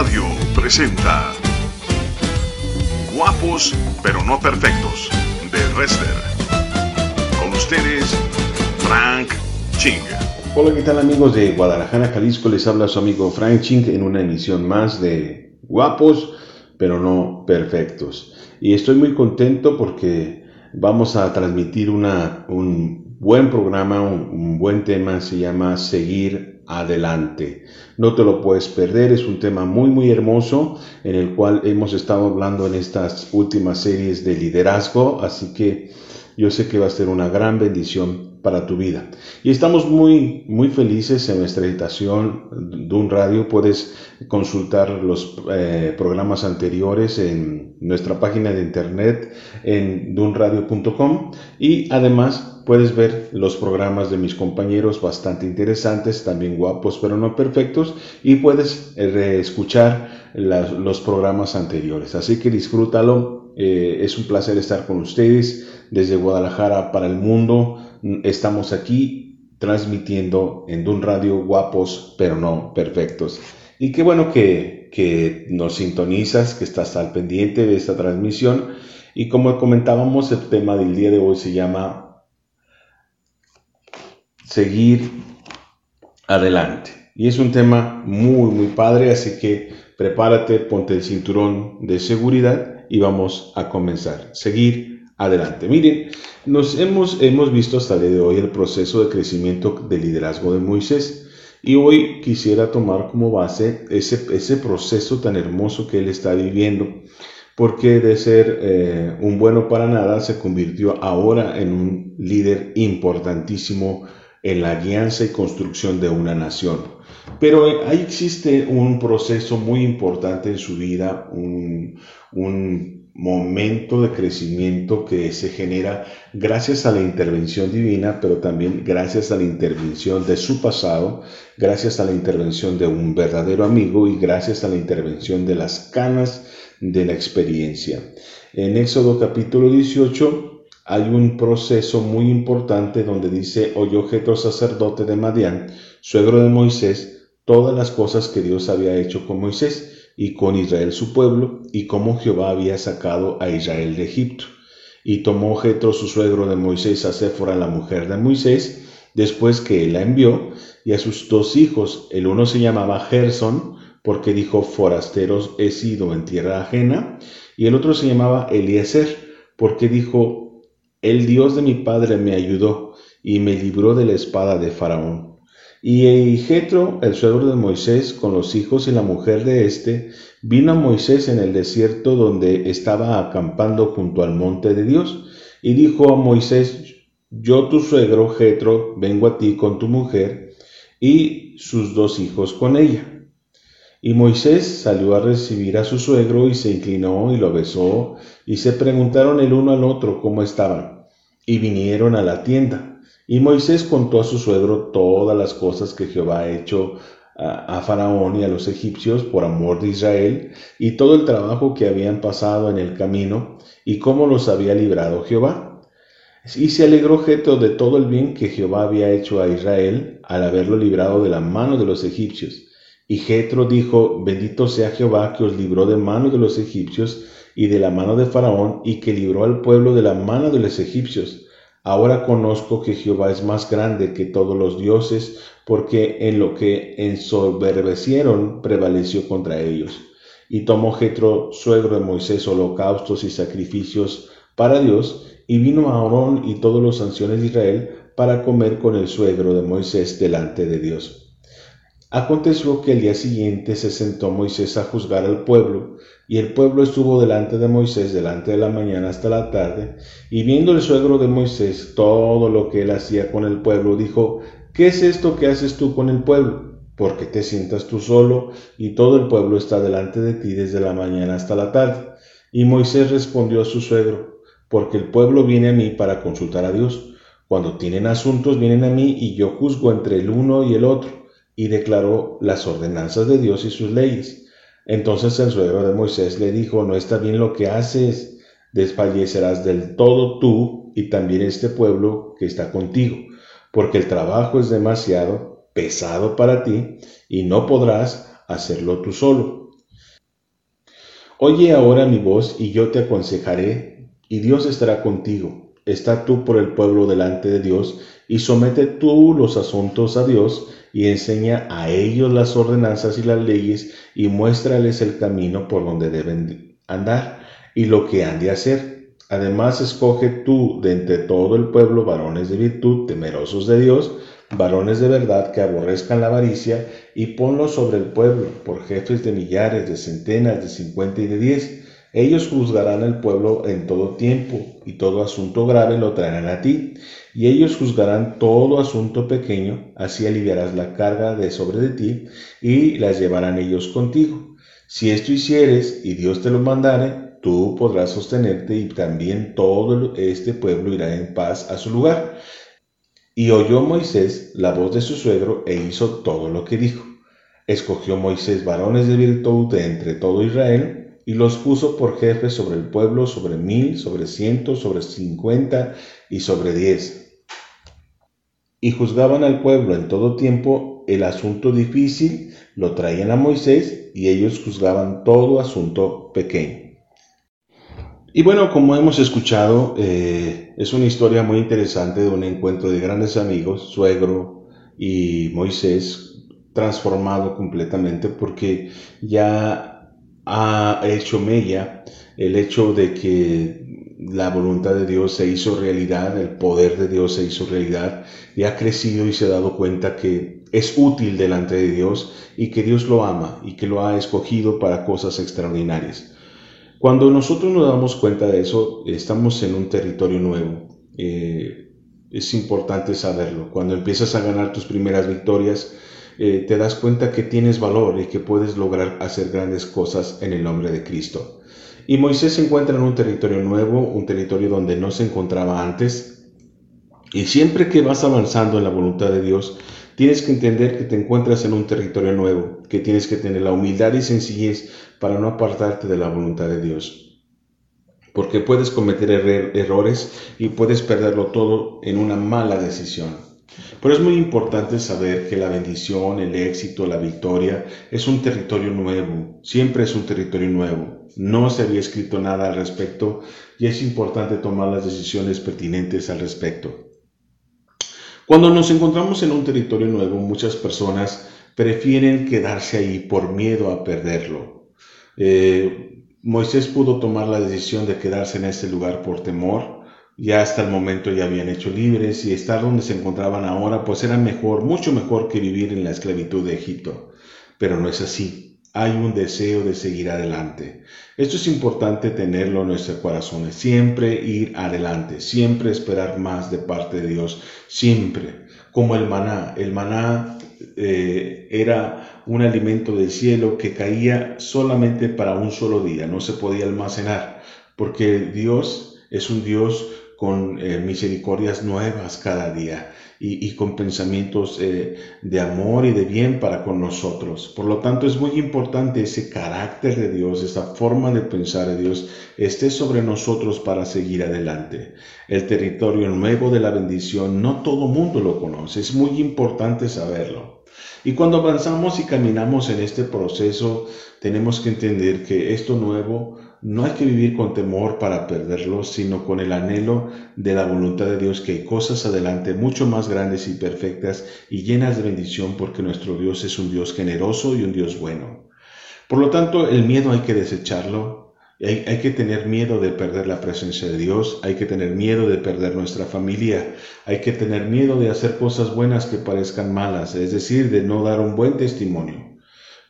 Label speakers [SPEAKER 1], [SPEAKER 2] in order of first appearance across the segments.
[SPEAKER 1] Radio presenta Guapos pero no perfectos de Wrestler. Con ustedes, Frank Ching.
[SPEAKER 2] Hola, ¿qué tal amigos de Guadalajara, Jalisco? Les habla su amigo Frank Ching en una emisión más de Guapos pero no perfectos. Y estoy muy contento porque vamos a transmitir una, un buen programa, un, un buen tema, se llama Seguir adelante. No te lo puedes perder, es un tema muy muy hermoso en el cual hemos estado hablando en estas últimas series de liderazgo, así que yo sé que va a ser una gran bendición para tu vida. Y estamos muy, muy felices en nuestra estación un Radio. Puedes consultar los eh, programas anteriores en nuestra página de internet en dunradio.com y además puedes ver los programas de mis compañeros bastante interesantes, también guapos pero no perfectos y puedes eh, escuchar los programas anteriores. Así que disfrútalo. Eh, es un placer estar con ustedes desde Guadalajara para el mundo. Estamos aquí transmitiendo en Dun Radio guapos, pero no perfectos. Y qué bueno que, que nos sintonizas, que estás al pendiente de esta transmisión. Y como comentábamos, el tema del día de hoy se llama Seguir adelante. Y es un tema muy, muy padre, así que prepárate, ponte el cinturón de seguridad y vamos a comenzar. Seguir adelante. Miren, nos hemos, hemos visto hasta el día de hoy el proceso de crecimiento de liderazgo de Moisés. Y hoy quisiera tomar como base ese, ese proceso tan hermoso que él está viviendo, porque de ser eh, un bueno para nada se convirtió ahora en un líder importantísimo en la guianza y construcción de una nación. Pero ahí existe un proceso muy importante en su vida, un, un momento de crecimiento que se genera gracias a la intervención divina, pero también gracias a la intervención de su pasado, gracias a la intervención de un verdadero amigo y gracias a la intervención de las canas de la experiencia. En Éxodo capítulo 18 hay un proceso muy importante donde dice, oyó Jetro sacerdote de Madián, suegro de Moisés, todas las cosas que Dios había hecho con Moisés y con Israel su pueblo, y cómo Jehová había sacado a Israel de Egipto. Y tomó Jetro su suegro de Moisés a Séfora, la mujer de Moisés, después que él la envió, y a sus dos hijos, el uno se llamaba Gerson, porque dijo, forasteros he sido en tierra ajena, y el otro se llamaba Eliezer, porque dijo, el Dios de mi padre me ayudó, y me libró de la espada de Faraón. Y Jetro, el suegro de Moisés, con los hijos y la mujer de éste, vino a Moisés en el desierto donde estaba acampando junto al monte de Dios, y dijo a Moisés, yo tu suegro Jetro vengo a ti con tu mujer y sus dos hijos con ella. Y Moisés salió a recibir a su suegro y se inclinó y lo besó, y se preguntaron el uno al otro cómo estaban, y vinieron a la tienda. Y Moisés contó a su suegro todas las cosas que Jehová ha hecho a, Faraón y a los egipcios por amor de Israel, y todo el trabajo que habían pasado en el camino, y cómo los había librado Jehová. Y se alegró Jetro de todo el bien que Jehová había hecho a Israel al haberlo librado de la mano de los egipcios. Y Jetro dijo, bendito sea Jehová que os libró de mano de los egipcios y de la mano de Faraón, y que libró al pueblo de la mano de los egipcios Ahora conozco que Jehová es más grande que todos los dioses, porque en lo que ensoberbecieron prevaleció contra ellos. Y tomó Jetro, suegro de Moisés, holocaustos y sacrificios para Dios, y vino Aarón y todos los ancianos de Israel para comer con el suegro de Moisés delante de Dios. Aconteció que el día siguiente se sentó Moisés a juzgar al pueblo, y el pueblo estuvo delante de Moisés delante de la mañana hasta la tarde, y viendo el suegro de Moisés todo lo que él hacía con el pueblo, dijo, ¿qué es esto que haces tú con el pueblo? Porque te sientas tú solo, y todo el pueblo está delante de ti desde la mañana hasta la tarde. Y Moisés respondió a su suegro, porque el pueblo viene a mí para consultar a Dios. Cuando tienen asuntos vienen a mí y yo juzgo entre el uno y el otro y declaró las ordenanzas de Dios y sus leyes. Entonces el suegro de Moisés le dijo, no está bien lo que haces, desfallecerás del todo tú y también este pueblo que está contigo, porque el trabajo es demasiado pesado para ti y no podrás hacerlo tú solo. Oye ahora mi voz y yo te aconsejaré, y Dios estará contigo. Está tú por el pueblo delante de Dios, y somete tú los asuntos a Dios, y enseña a ellos las ordenanzas y las leyes, y muéstrales el camino por donde deben andar, y lo que han de hacer. Además, escoge tú de entre todo el pueblo varones de virtud, temerosos de Dios, varones de verdad que aborrezcan la avaricia, y ponlos sobre el pueblo, por jefes de millares, de centenas, de cincuenta y de diez. Ellos juzgarán al pueblo en todo tiempo, y todo asunto grave lo traerán a ti, y ellos juzgarán todo asunto pequeño, así aliviarás la carga de sobre de ti, y las llevarán ellos contigo. Si esto hicieres, y Dios te lo mandare, tú podrás sostenerte, y también todo este pueblo irá en paz a su lugar. Y oyó Moisés la voz de su suegro e hizo todo lo que dijo. Escogió Moisés varones de virtud de entre todo Israel y los puso por jefes sobre el pueblo, sobre mil, sobre cientos, sobre cincuenta y sobre diez. Y juzgaban al pueblo en todo tiempo el asunto difícil, lo traían a Moisés y ellos juzgaban todo asunto pequeño. Y bueno, como hemos escuchado, eh, es una historia muy interesante de un encuentro de grandes amigos, suegro y Moisés, transformado completamente porque ya ha hecho mella el hecho de que la voluntad de Dios se hizo realidad, el poder de Dios se hizo realidad y ha crecido y se ha dado cuenta que es útil delante de Dios y que Dios lo ama y que lo ha escogido para cosas extraordinarias. Cuando nosotros nos damos cuenta de eso, estamos en un territorio nuevo. Eh, es importante saberlo. Cuando empiezas a ganar tus primeras victorias, eh, te das cuenta que tienes valor y que puedes lograr hacer grandes cosas en el nombre de Cristo. Y Moisés se encuentra en un territorio nuevo, un territorio donde no se encontraba antes. Y siempre que vas avanzando en la voluntad de Dios, tienes que entender que te encuentras en un territorio nuevo, que tienes que tener la humildad y sencillez para no apartarte de la voluntad de Dios. Porque puedes cometer errores y puedes perderlo todo en una mala decisión. Pero es muy importante saber que la bendición, el éxito, la victoria es un territorio nuevo, siempre es un territorio nuevo. No se había escrito nada al respecto y es importante tomar las decisiones pertinentes al respecto. Cuando nos encontramos en un territorio nuevo, muchas personas prefieren quedarse ahí por miedo a perderlo. Eh, Moisés pudo tomar la decisión de quedarse en ese lugar por temor. Ya hasta el momento ya habían hecho libres y estar donde se encontraban ahora pues era mejor, mucho mejor que vivir en la esclavitud de Egipto. Pero no es así. Hay un deseo de seguir adelante. Esto es importante tenerlo en nuestros corazones. Siempre ir adelante, siempre esperar más de parte de Dios, siempre. Como el maná. El maná eh, era un alimento del cielo que caía solamente para un solo día, no se podía almacenar, porque Dios es un Dios con eh, misericordias nuevas cada día y, con pensamientos eh, de amor y de bien para con nosotros. Por lo tanto, es muy importante ese carácter de Dios, esa forma de pensar de Dios, esté sobre nosotros para seguir adelante. El territorio nuevo de la bendición, no todo mundo lo conoce, es muy importante saberlo. Y cuando avanzamos y caminamos en este proceso, tenemos que entender que esto nuevo no hay que vivir con temor para perderlo, sino con el anhelo de la voluntad de Dios que hay cosas adelante mucho más grandes y perfectas y llenas de bendición porque nuestro Dios es un Dios generoso y un Dios bueno. Por lo tanto, el miedo hay que desecharlo, hay, hay, que tener miedo de perder la presencia de Dios, hay que tener miedo de perder nuestra familia, hay que tener miedo de hacer cosas buenas que parezcan malas, es decir, de no dar un buen testimonio.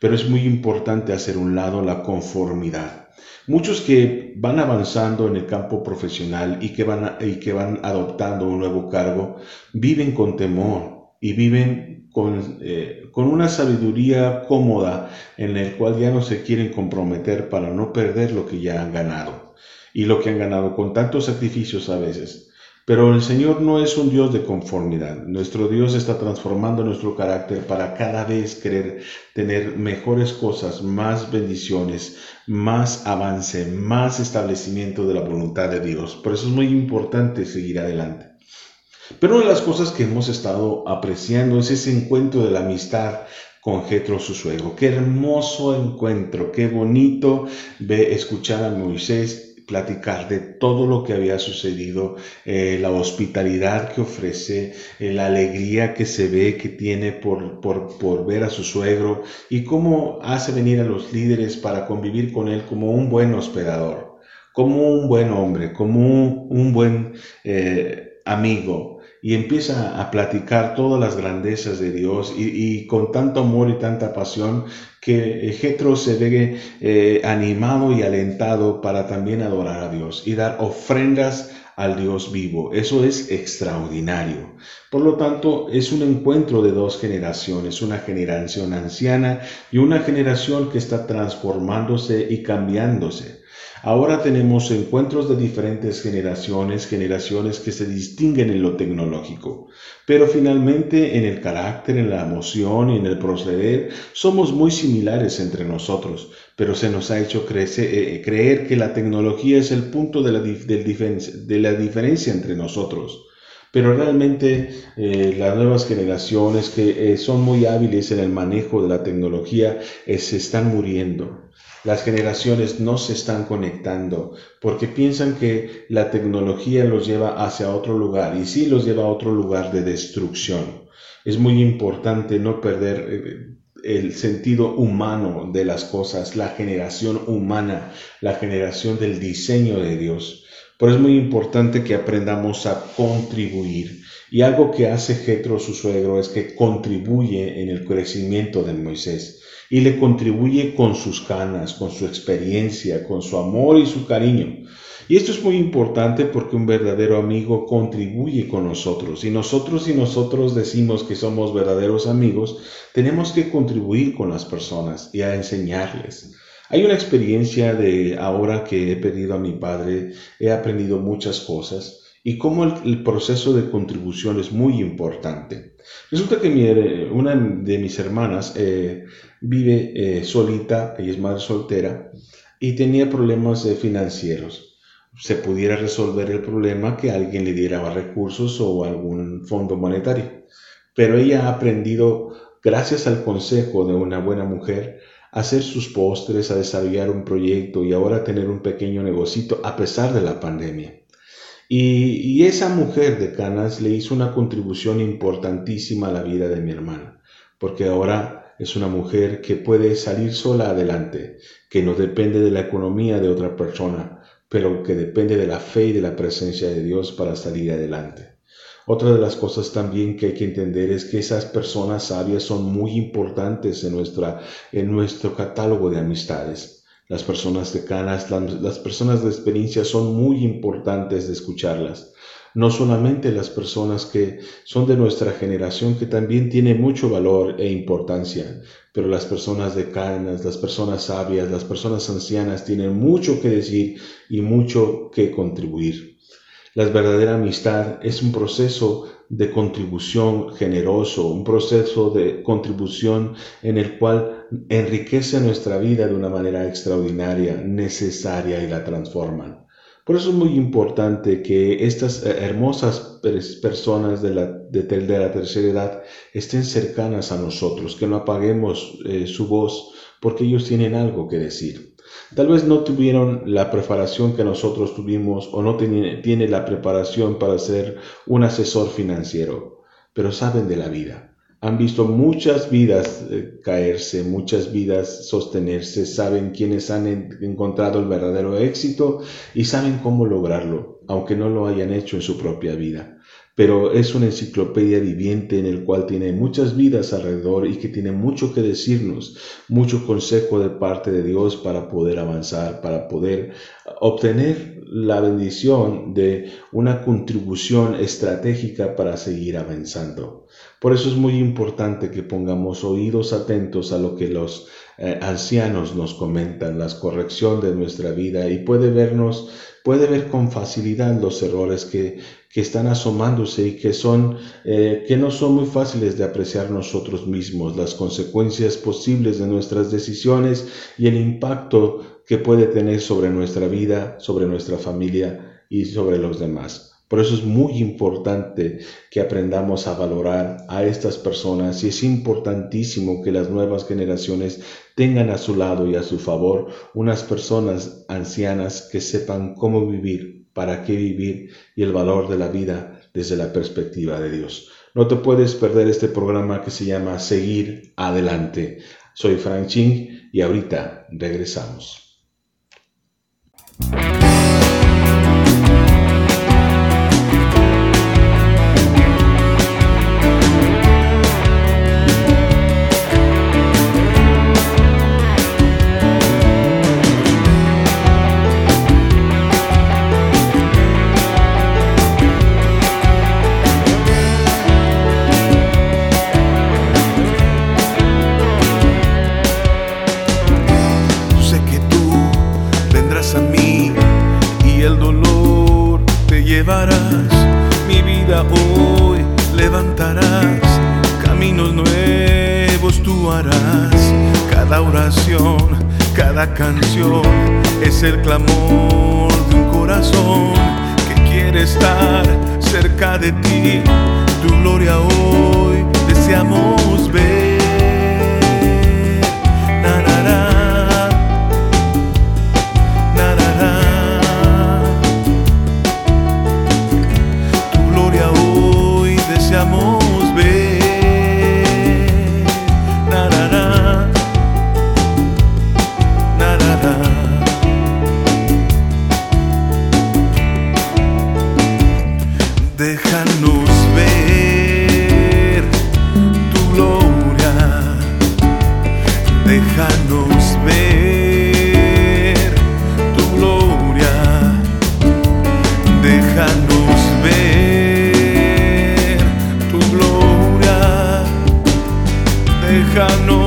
[SPEAKER 2] Pero es muy importante hacer un lado la conformidad. Muchos que van avanzando en el campo profesional y que van, y que van adoptando un nuevo cargo, viven con temor y viven con, eh, con una sabiduría cómoda en el cual ya no se quieren comprometer para no perder lo que ya han ganado y lo que han ganado con tantos sacrificios a veces. Pero el Señor no es un Dios de conformidad. Nuestro Dios está transformando nuestro carácter para cada vez querer tener mejores cosas, más bendiciones, más avance, más establecimiento de la voluntad de Dios. Por eso es muy importante seguir adelante. Pero una de las cosas que hemos estado apreciando es ese encuentro de la amistad con Jetro su suegro. Qué hermoso encuentro, qué bonito escuchar a Moisés platicar de todo lo que había sucedido, eh, la hospitalidad que ofrece, eh, la alegría que se ve que tiene por, por, ver a su suegro y cómo hace venir a los líderes para convivir con él como un buen hospedador, como un buen hombre, como un, buen eh, amigo y empieza a platicar todas las grandezas de Dios y, con tanto amor y tanta pasión que Jetro se ve eh, animado y alentado para también adorar a Dios y dar ofrendas al Dios vivo. Eso es extraordinario. Por lo tanto, es un encuentro de dos generaciones, una generación anciana y una generación que está transformándose y cambiándose. Ahora tenemos encuentros de diferentes generaciones, generaciones que se distinguen en lo tecnológico, pero finalmente en el carácter, en la emoción y en el proceder somos muy similares entre nosotros, pero se nos ha hecho eh, creer que la tecnología es el punto de la, diferencia entre nosotros. Pero realmente eh, las nuevas generaciones que eh, son muy hábiles en el manejo de la tecnología se están muriendo las generaciones no se están conectando porque piensan que la tecnología los lleva hacia otro lugar y sí los lleva a otro lugar de destrucción. Es muy importante no perder eh, el sentido humano de las cosas, la generación humana, la generación del diseño de Dios. Por eso es muy importante que aprendamos a contribuir. Y algo que hace Jetro, su suegro, es que contribuye en el crecimiento de Moisés y le contribuye con sus ganas, con su experiencia, con su amor y su cariño. Y esto es muy importante porque un verdadero amigo contribuye con nosotros. Y nosotros y nosotros decimos que somos verdaderos amigos, tenemos que contribuir con las personas y a enseñarles. Hay una experiencia de ahora que he perdido a mi padre, he aprendido muchas cosas y cómo el, proceso de contribución es muy importante. Resulta que una de mis hermanas eh, vive eh, solita, ella es madre soltera, y tenía problemas eh, financieros. Se pudiera resolver el problema que alguien le diera recursos o algún fondo monetario. Pero ella ha aprendido, gracias al consejo de una buena mujer, a hacer sus postres, a desarrollar un proyecto y ahora tener un pequeño negocito a pesar de la pandemia. Y, esa mujer de Canas le hizo una contribución importantísima a la vida de mi hermana, porque ahora es una mujer que puede salir sola adelante, que no depende de la economía de otra persona, pero que depende de la fe y de la presencia de Dios para salir adelante. Otra de las cosas también que hay que entender es que esas personas sabias son muy importantes en, nuestra, en nuestro catálogo de amistades. Las personas canas, las personas de experiencia son muy importantes de escucharlas. No solamente las personas que son de nuestra generación, que también tiene mucho valor e importancia, pero las personas de canas, las personas sabias, las personas ancianas tienen mucho que decir y mucho que contribuir. La verdadera amistad es un proceso de contribución generoso, un proceso de contribución en el cual enriquece nuestra vida de una manera extraordinaria, necesaria y la transforman. Por eso es muy importante que estas eh, hermosas personas de la, de, la tercera edad estén cercanas a nosotros, que no apaguemos eh, su voz, porque ellos tienen algo que decir. Tal vez no tuvieron la preparación que nosotros tuvimos o no tiene, la preparación para ser un asesor financiero, pero saben de la vida. Han visto muchas vidas eh, caerse, muchas vidas sostenerse, saben quiénes han encontrado el verdadero éxito y saben cómo lograrlo, aunque no lo hayan hecho en su propia vida pero es una enciclopedia viviente en el cual tiene muchas vidas alrededor y que tiene mucho que decirnos, mucho consejo de parte de Dios para poder avanzar, para poder obtener la bendición de una contribución estratégica para seguir avanzando. Por eso es muy importante que pongamos oídos atentos a lo que los eh, ancianos nos comentan, la corrección de nuestra vida y puede vernos, puede ver con facilidad los errores que que están asomándose y que son eh, que no son muy fáciles de apreciar nosotros mismos las consecuencias posibles de nuestras decisiones y el impacto que puede tener sobre nuestra vida sobre nuestra familia y sobre los demás
[SPEAKER 3] Por eso es muy importante que aprendamos a valorar a estas personas y es importantísimo que las nuevas generaciones tengan a su lado y a su favor unas personas ancianas que sepan cómo vivir, para qué vivir y el valor de la vida desde la perspectiva de Dios. No te puedes perder este programa que se llama Seguir Adelante. Soy Frank Ching y ahorita regresamos.
[SPEAKER 2] Canción es el clamor de un corazón que quiere estar cerca de ti. Tu gloria hoy deseamos ver. cercano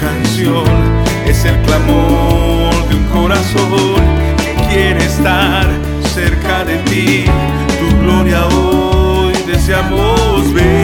[SPEAKER 2] canción es el clamor de un corazón que quiere estar cerca de ti. Tu gloria hoy deseamos ver.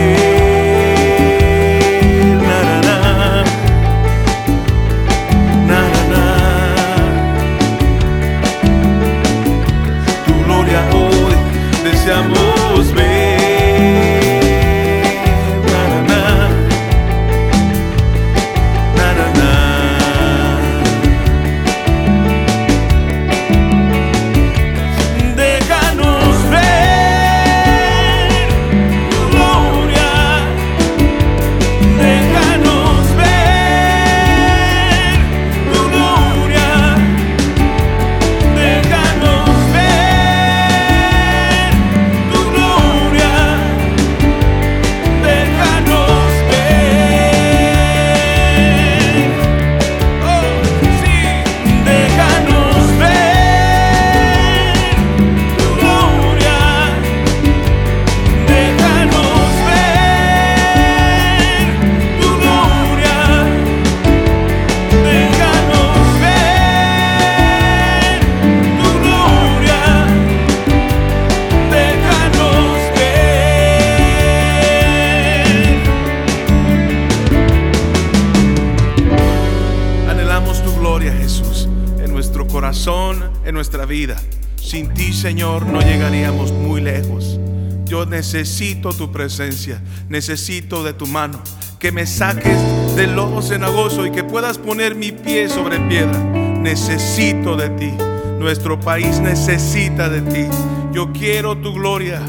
[SPEAKER 2] vida.
[SPEAKER 4] Sin ti, Señor, no llegaríamos muy lejos. Yo necesito tu presencia, necesito de tu mano, que me saques del lobo cenagoso y que puedas poner mi pie sobre piedra. Necesito de ti, nuestro país necesita de ti. Yo quiero tu gloria,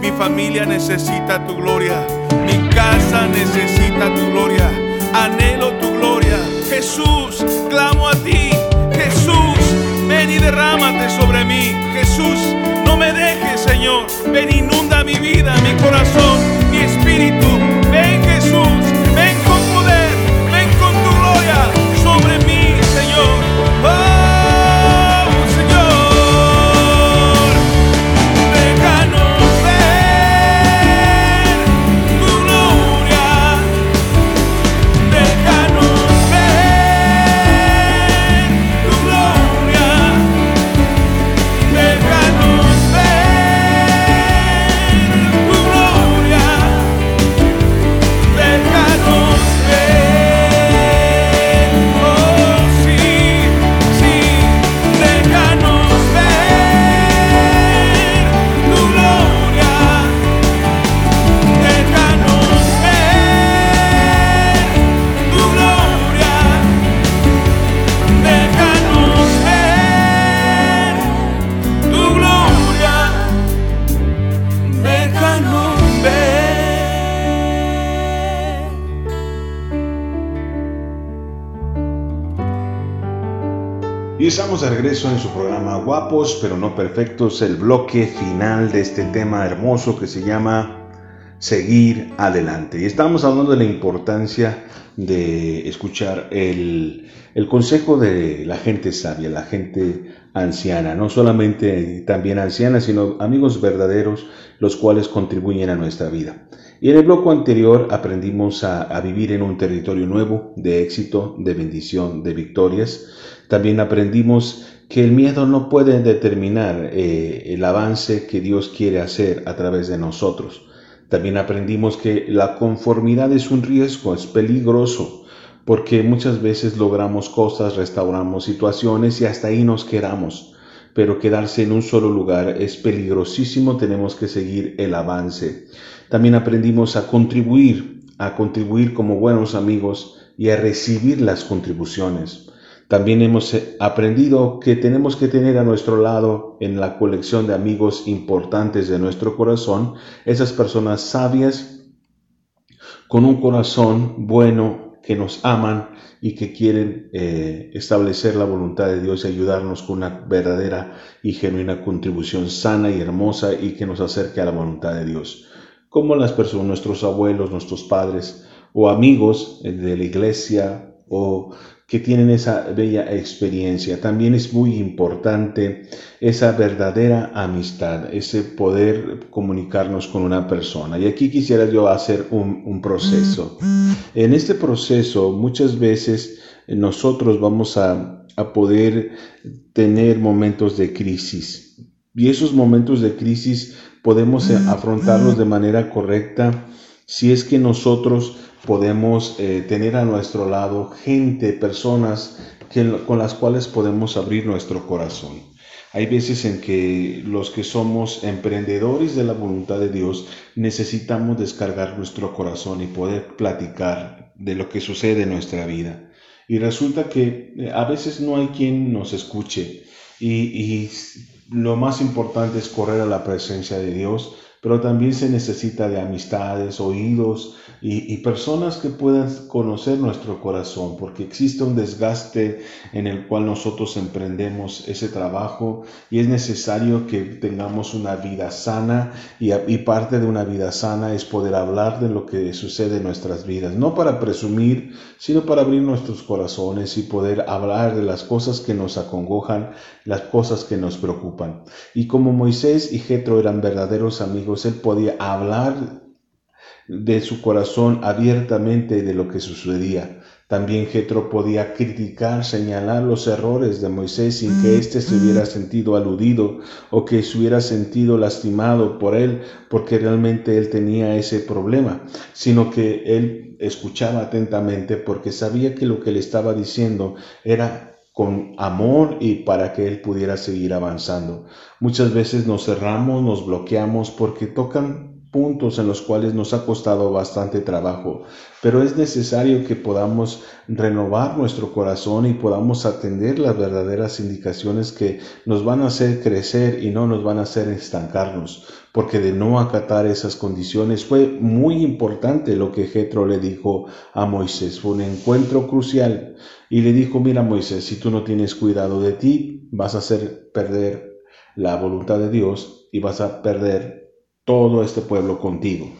[SPEAKER 4] mi familia necesita tu gloria, mi casa necesita tu gloria, anhelo tu gloria. Jesús, clamo a ti. Ven y derrámate sobre mí. Jesús, no me dejes, Señor. Ven, inunda mi vida, mi corazón, mi espíritu. Ven, Jesús. Ven con poder. Ven con tu gloria sobre mí,
[SPEAKER 2] Pero no perfectos, el bloque final de este tema hermoso que se llama Seguir adelante. Y estamos hablando de la importancia de escuchar el, el consejo de la gente sabia, la gente anciana, no solamente también anciana, sino amigos verdaderos, los cuales contribuyen a nuestra vida. Y en el bloque anterior aprendimos a, a vivir en un territorio nuevo, de éxito, de bendición, de victorias. También aprendimos que el miedo no puede determinar eh, el avance que Dios quiere hacer a través de nosotros. También aprendimos que la conformidad es un riesgo, es peligroso, porque muchas veces logramos cosas, restauramos situaciones y hasta ahí nos quedamos. Pero quedarse en un solo lugar es peligrosísimo, tenemos que seguir el avance. También aprendimos a contribuir, a contribuir como buenos amigos y a recibir las contribuciones. También hemos eh, aprendido que tenemos que tener a nuestro lado en la colección de amigos importantes de nuestro corazón, esas personas sabias con un corazón bueno que nos aman y que quieren eh, establecer la voluntad de Dios y ayudarnos con una verdadera y genuina contribución sana y hermosa y que nos acerque a la voluntad de Dios. Como las personas, nuestros abuelos, nuestros padres o amigos eh, de la iglesia o que tienen esa bella experiencia. También es muy importante esa verdadera amistad, ese poder comunicarnos con una persona. Y aquí quisiera yo hacer un, un proceso. En este proceso muchas veces nosotros vamos a, a poder tener momentos de crisis. Y esos momentos de crisis podemos afrontarlos de manera correcta si es que nosotros podemos eh, tener a nuestro lado gente, personas que, con las cuales podemos abrir nuestro corazón. Hay veces en que los que somos emprendedores de la voluntad de Dios necesitamos descargar nuestro corazón y poder platicar de lo que sucede en nuestra vida. Y resulta que eh, a veces no hay quien nos escuche y, y lo más importante es correr a la presencia de Dios, pero también se necesita de amistades, oídos y, personas que puedan conocer nuestro corazón, porque existe un desgaste en el cual nosotros emprendemos ese trabajo y es necesario que tengamos una vida sana y, y parte de una vida sana es poder hablar de lo que sucede en nuestras vidas, no para presumir, sino para abrir nuestros corazones y poder hablar de las cosas que nos acongojan, las cosas que nos preocupan. Y como Moisés y Jetro eran verdaderos amigos, él podía hablar de su corazón abiertamente de lo que sucedía. También Jetro podía criticar, señalar los errores de Moisés sin que éste se hubiera sentido aludido o que se hubiera sentido lastimado por él porque realmente él tenía ese problema, sino que él escuchaba atentamente porque sabía que lo que le estaba diciendo era con amor y para que Él pudiera seguir avanzando. Muchas veces nos cerramos, nos bloqueamos porque tocan puntos en los cuales nos ha costado bastante trabajo, pero es necesario que podamos renovar nuestro corazón y podamos atender las verdaderas indicaciones que nos van a hacer crecer y no nos van a hacer estancarnos, porque de no acatar esas condiciones fue muy importante lo que Jetro le dijo a Moisés, fue un encuentro crucial y le dijo, mira Moisés, si tú no tienes cuidado de ti, vas a hacer perder la voluntad de Dios y vas a perder todo este pueblo contigo.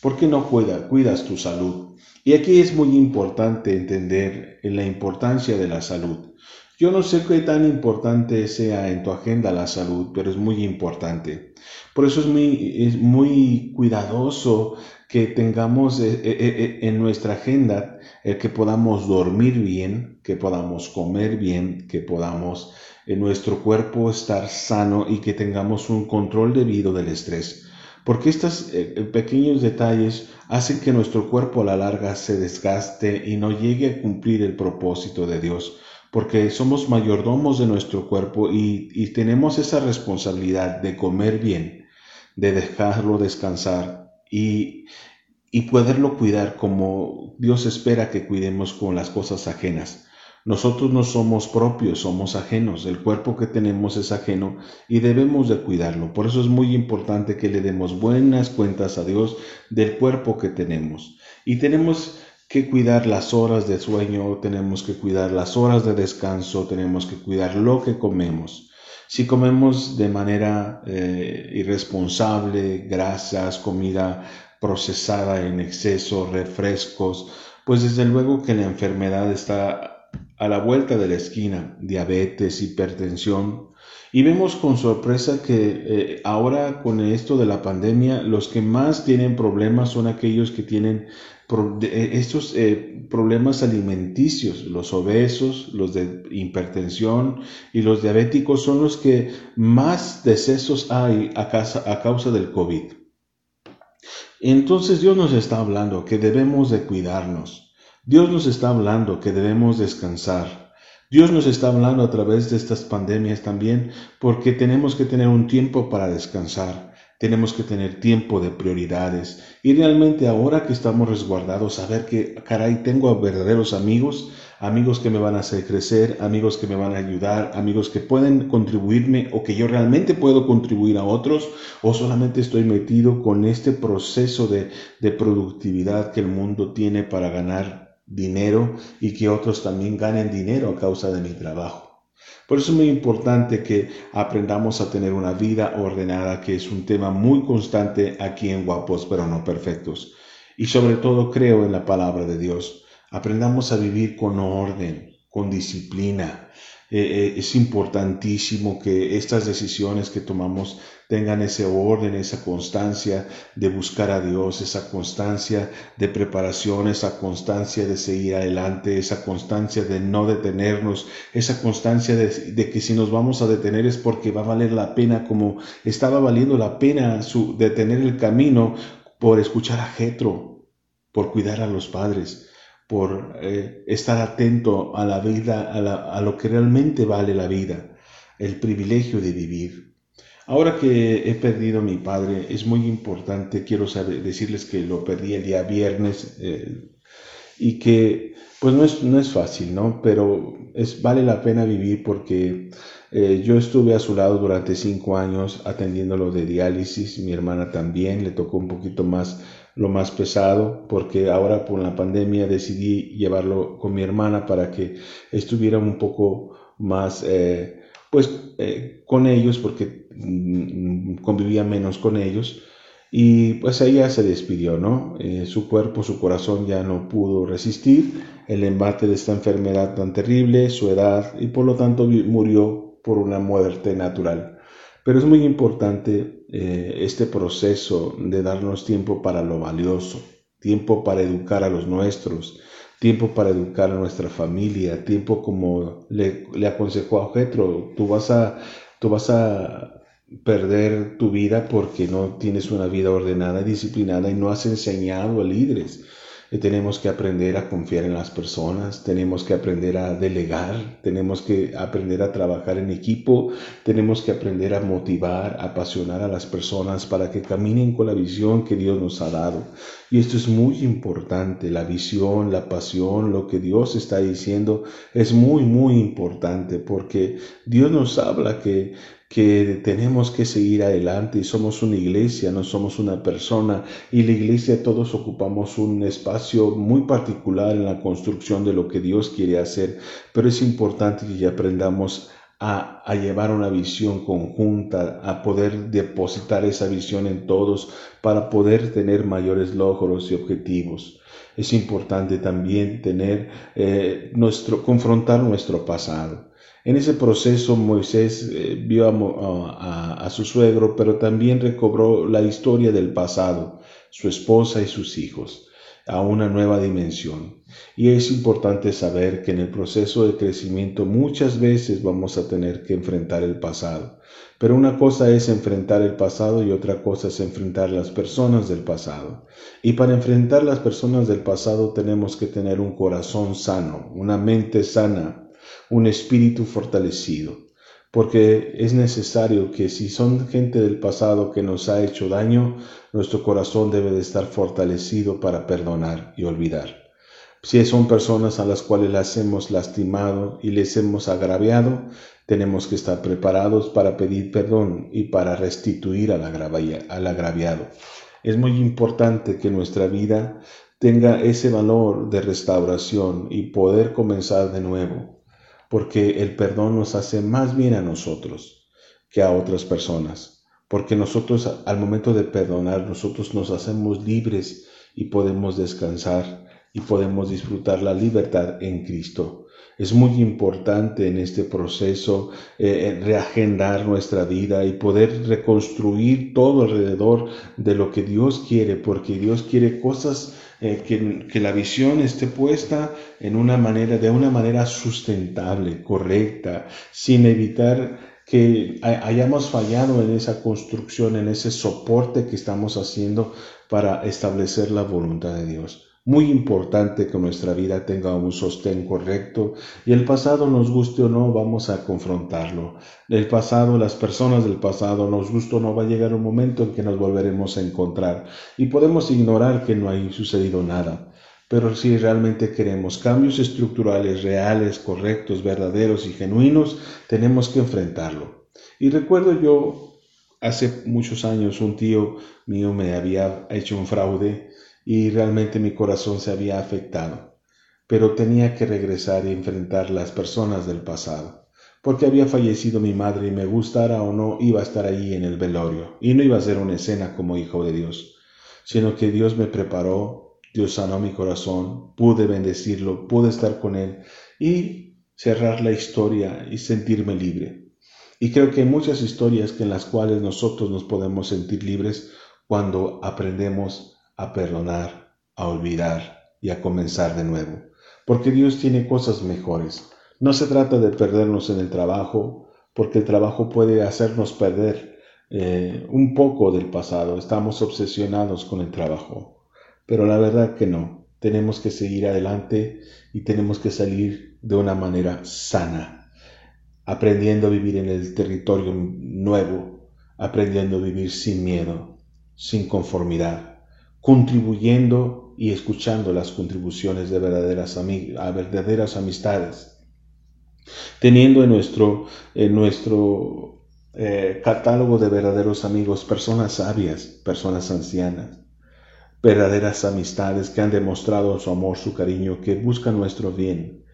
[SPEAKER 2] ¿Por qué no cuida, cuidas tu salud? Y aquí es muy importante entender la importancia de la salud. Yo no sé qué tan importante sea en tu agenda la salud, pero es muy importante. Por eso es muy, es muy cuidadoso que tengamos eh, eh, eh, en nuestra agenda el que podamos dormir bien, que podamos comer bien, que podamos en nuestro cuerpo estar sano y que tengamos un control debido del estrés. Porque estos pequeños detalles hacen que nuestro cuerpo a la larga se desgaste y no llegue a cumplir el propósito de Dios, porque somos mayordomos de nuestro cuerpo y, tenemos esa responsabilidad de comer bien, de dejarlo descansar y, y poderlo cuidar como Dios espera que cuidemos con las cosas ajenas. Nosotros no somos propios, somos ajenos. El cuerpo que tenemos es ajeno y debemos de cuidarlo. Por eso es muy importante que le demos buenas cuentas a Dios del cuerpo que tenemos. Y tenemos que cuidar las horas de sueño, tenemos que cuidar las horas de descanso, tenemos que cuidar lo que comemos. Si comemos de manera eh, irresponsable, grasas, comida procesada en exceso, refrescos, pues desde luego que la enfermedad está a la vuelta de la esquina, diabetes, hipertensión. Y vemos con sorpresa que eh, ahora con esto de la pandemia, los que más tienen problemas son aquellos que tienen estos eh, problemas alimenticios, los obesos, los de hipertensión y los diabéticos son los que más decesos hay a causa del COVID. Entonces Dios nos está hablando que debemos de cuidarnos Dios nos está hablando que debemos descansar. Dios nos está hablando a través de estas pandemias también porque tenemos que tener un tiempo para descansar. Tenemos que tener tiempo de prioridades. Y realmente ahora que estamos resguardados, saber que, caray, tengo verdaderos amigos, amigos que me van a hacer crecer, amigos que me van a ayudar, amigos que pueden contribuirme o que yo realmente puedo contribuir a otros, o solamente estoy metido con este proceso de, de productividad que el mundo tiene para ganar dinero y que otros también ganen dinero a causa de mi trabajo. Por eso es muy importante que aprendamos a tener una vida ordenada, que es un tema muy constante aquí en Guapos pero no perfectos. Y sobre todo creo en la palabra de Dios. Aprendamos a vivir con orden, con disciplina, eh, eh, es importantísimo que estas decisiones que tomamos tengan ese orden, esa constancia de buscar a Dios, esa constancia de preparación, esa constancia de seguir adelante, esa constancia de no detenernos, esa constancia de, que si nos vamos a detener es porque va a valer la pena, como estaba valiendo la pena su, detener el camino por escuchar a Jetro, por cuidar a los padres por eh, estar atento a la vida, a, lo que realmente vale la vida, el privilegio de vivir. Ahora que he perdido a mi padre, es muy importante, quiero decirles que lo perdí el día viernes eh, y que pues no es, no es fácil, ¿no? Pero es, vale la pena vivir porque eh, yo estuve a su lado durante cinco años atendiéndolo de diálisis, mi hermana también, le tocó un poquito más lo más pesado, porque ahora por la pandemia decidí llevarlo con mi hermana para que estuviera un poco más, eh, pues, eh, con ellos, porque mm, convivía menos con ellos. Y pues ella se despidió, ¿no? Eh, su cuerpo, su corazón ya no pudo resistir el embate de esta enfermedad tan terrible, su edad, y por lo tanto murió por una muerte natural. Pero es muy importante eh, este proceso de darnos tiempo para lo valioso, tiempo para educar a los nuestros, tiempo para educar a nuestra familia, tiempo como le, aconsejó a Jetro, tú vas a, tú vas a perder tu vida porque no tienes una vida ordenada y disciplinada y no has enseñado a líderes. Tenemos que aprender a confiar en las personas, tenemos que aprender a delegar, tenemos que aprender a trabajar en equipo, tenemos que aprender a motivar, apasionar a las personas para que caminen con la visión que Dios nos ha dado. Y esto es muy importante, la visión, la pasión, lo que Dios está diciendo es muy, muy importante porque Dios nos habla que que tenemos que seguir adelante y somos una iglesia, no somos una persona y la iglesia todos ocupamos un espacio muy particular en la construcción de lo que Dios quiere hacer, pero es importante que aprendamos a, a, llevar una visión conjunta, a poder depositar esa visión en todos para poder tener mayores logros y objetivos. Es importante también tener eh, nuestro, confrontar nuestro pasado. En ese proceso Moisés eh, vio a, su suegro, pero también recobró la historia del pasado, su esposa y sus hijos, a una nueva dimensión. Y es importante saber que en el proceso de crecimiento muchas veces vamos a tener que enfrentar el pasado. Pero una cosa es enfrentar el pasado y otra cosa es enfrentar las personas del pasado. Y para enfrentar las personas del pasado tenemos que tener un corazón sano, una mente sana, un espíritu fortalecido, porque es necesario que si son gente del pasado que nos ha hecho daño, nuestro corazón debe de estar fortalecido para perdonar y olvidar. Si son personas a las cuales las hemos lastimado y les hemos agraviado, tenemos que estar preparados para pedir perdón y para restituir al, al agraviado. Es muy importante que nuestra vida tenga ese valor de restauración y poder comenzar de nuevo porque el perdón nos hace más bien a nosotros que a otras personas, porque nosotros al momento de perdonar, nosotros nos hacemos libres y podemos descansar y podemos disfrutar la libertad en Cristo. Es muy importante en este proceso eh, eh, reagendar nuestra vida y poder reconstruir todo alrededor de lo que Dios quiere, porque Dios quiere cosas eh, que, la visión esté puesta en una manera, de una manera sustentable, correcta, sin evitar que hayamos fallado en esa construcción, en ese soporte que estamos haciendo para establecer la voluntad de Dios. Muy importante que nuestra vida tenga un sostén correcto y el pasado nos guste o no, vamos a confrontarlo. El pasado, las personas del pasado, nos guste o no, va a llegar un momento en que nos volveremos a encontrar y podemos ignorar que no ha sucedido nada. Pero si realmente queremos cambios estructurales reales, correctos, verdaderos y genuinos, tenemos que enfrentarlo. Y recuerdo yo, hace muchos años, un tío mío me había hecho un fraude y realmente mi corazón se había afectado, pero tenía que regresar y enfrentar las personas del pasado, porque había fallecido mi madre y me gustara o no iba a estar allí en el velorio, y no iba a ser una escena como hijo de Dios, sino que Dios me preparó, Dios sanó mi corazón, pude bendecirlo, pude estar con él y cerrar la historia y sentirme libre. Y creo que hay muchas historias en las cuales nosotros nos podemos sentir libres cuando aprendemos a perdonar, a olvidar y a comenzar de nuevo. Porque Dios tiene cosas mejores. No se trata de perdernos en el trabajo, porque el trabajo puede hacernos perder eh, un poco del pasado. Estamos obsesionados con el trabajo. Pero la verdad que no. Tenemos que seguir adelante y tenemos que salir de una manera sana, aprendiendo a vivir en el territorio nuevo, aprendiendo a vivir sin miedo, sin conformidad contribuyendo y escuchando las contribuciones de verdaderas, verdaderas amistades, teniendo en nuestro, en nuestro eh, catálogo de verdaderos amigos personas sabias, personas ancianas, verdaderas amistades que han demostrado su amor, su cariño, que buscan nuestro bien,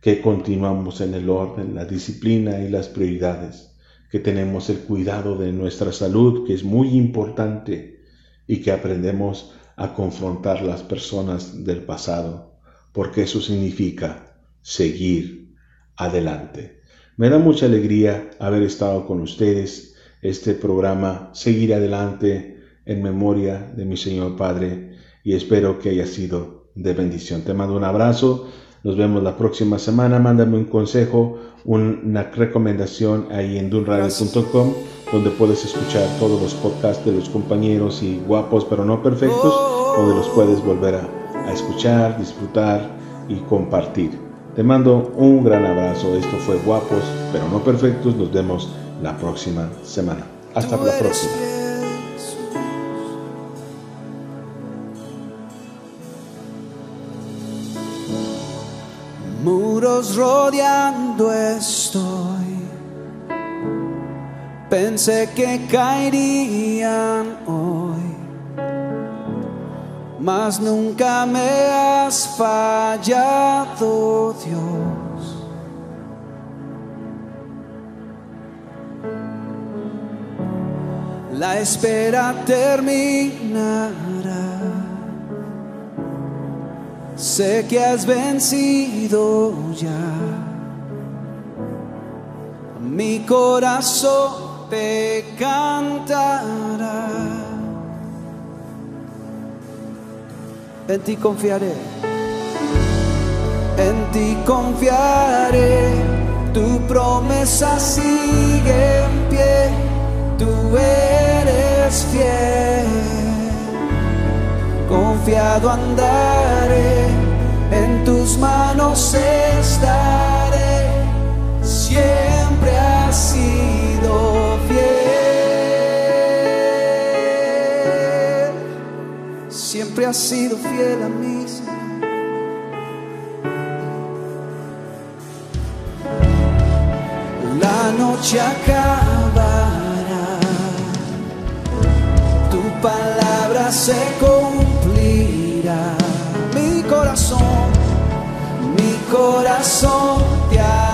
[SPEAKER 2] que continuamos en el orden, la disciplina y las prioridades, que tenemos el cuidado de nuestra salud, que es muy importante, y que aprendemos a confrontar las personas del pasado, porque eso significa seguir adelante. Me da mucha alegría haber estado con ustedes este programa, seguir adelante en memoria de mi Señor Padre y espero que haya sido de bendición. Te mando un abrazo, nos vemos la próxima semana, mándame un consejo, una recomendación ahí en dunradio.com donde puedes escuchar todos los podcasts de los compañeros y guapos pero no perfectos, donde los puedes volver a, a escuchar, disfrutar y compartir. Te mando un gran abrazo. Esto fue Guapos, pero no perfectos. Nos vemos la próxima semana. Hasta la próxima.
[SPEAKER 5] Muros rodeando estoy. Pensé que caerían hoy, mas nunca me has fallado, Dios. La espera terminará. Sé que has vencido ya. Mi corazón te cantará. En ti confiaré, en ti confiaré, tu promesa sigue en pie, tú eres fiel, confiado andaré, en tus manos estaré, siempre así siempre has sido fiel a mí. La noche acabará, tu palabra se cumplirá. Mi corazón, mi corazón te alabará.